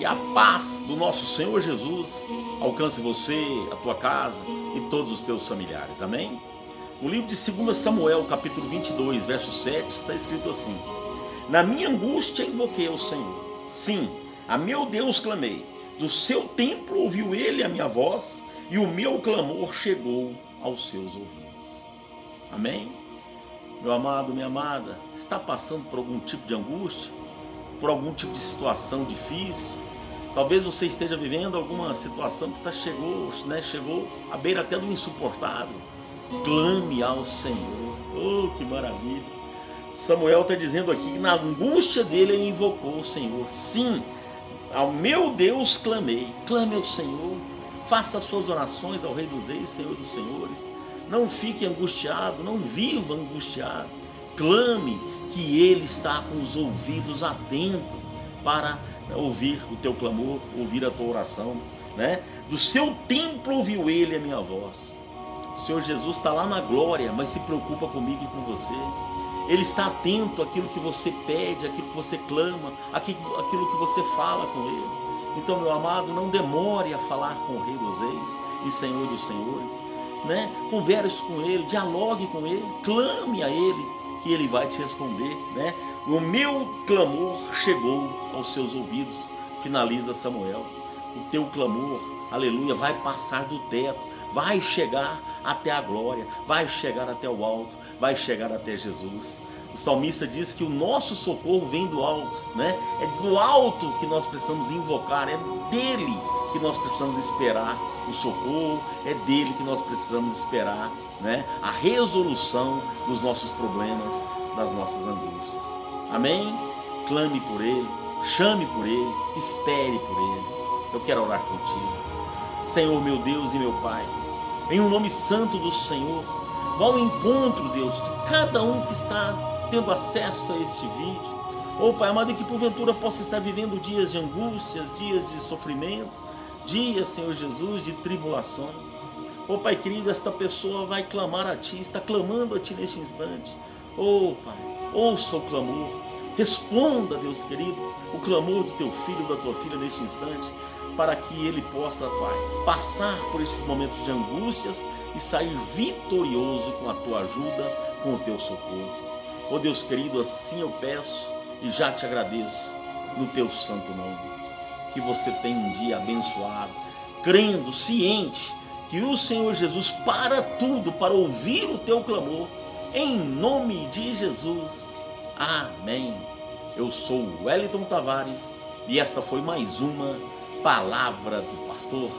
Que a paz do nosso Senhor Jesus alcance você, a tua casa e todos os teus familiares. Amém? No livro de 2 Samuel, capítulo 22, verso 7, está escrito assim: Na minha angústia invoquei ao Senhor. Sim, a meu Deus clamei. Do seu templo ouviu ele a minha voz e o meu clamor chegou aos seus ouvidos. Amém? Meu amado, minha amada, está passando por algum tipo de angústia? Por algum tipo de situação difícil? Talvez você esteja vivendo alguma situação que está chegou, né, chegou à beira até do insuportável. Clame ao Senhor. Oh, que maravilha! Samuel está dizendo aqui que na angústia dele ele invocou o Senhor. Sim, ao meu Deus clamei. Clame ao Senhor. Faça as suas orações ao Rei dos Reis, Senhor dos Senhores. Não fique angustiado, não viva angustiado. Clame que Ele está com os ouvidos atentos para ouvir o teu clamor, ouvir a tua oração. Né? Do seu templo ouviu Ele a minha voz. O Senhor Jesus está lá na glória, mas se preocupa comigo e com você. Ele está atento àquilo que você pede, àquilo que você clama, àquilo que você fala com Ele. Então, meu amado, não demore a falar com o Rei dos Reis e Senhor dos Senhores. Né? Converse com Ele, dialogue com Ele, clame a Ele, que Ele vai te responder. Né? O meu clamor chegou aos seus ouvidos, finaliza Samuel. O teu clamor, aleluia, vai passar do teto, vai chegar até a glória, vai chegar até o alto, vai chegar até Jesus. O salmista diz que o nosso socorro vem do alto, né? É do alto que nós precisamos invocar, é dele que nós precisamos esperar o socorro, é dele que nós precisamos esperar, né? A resolução dos nossos problemas, das nossas angústias. Amém? Clame por ele, chame por ele, espere por ele. Eu quero orar contigo. Senhor, meu Deus e meu Pai, em um nome santo do Senhor, vá ao encontro, Deus, de cada um que está tendo acesso a este vídeo. Ou, oh, Pai amado, que porventura possa estar vivendo dias de angústias, dias de sofrimento, dias, Senhor Jesus, de tribulações. Ô oh, Pai querido, esta pessoa vai clamar a Ti, está clamando a Ti neste instante. Oh Pai, ouça o clamor, responda, Deus querido, o clamor do Teu filho, da Tua filha neste instante, para que ele possa, Pai, passar por esses momentos de angústias e sair vitorioso com a Tua ajuda, com o Teu socorro. Oh Deus querido, assim eu peço e já te agradeço no teu santo nome. Que você tenha um dia abençoado, crendo, ciente que o Senhor Jesus para tudo para ouvir o teu clamor, em nome de Jesus. Amém. Eu sou Wellington Tavares e esta foi mais uma palavra do pastor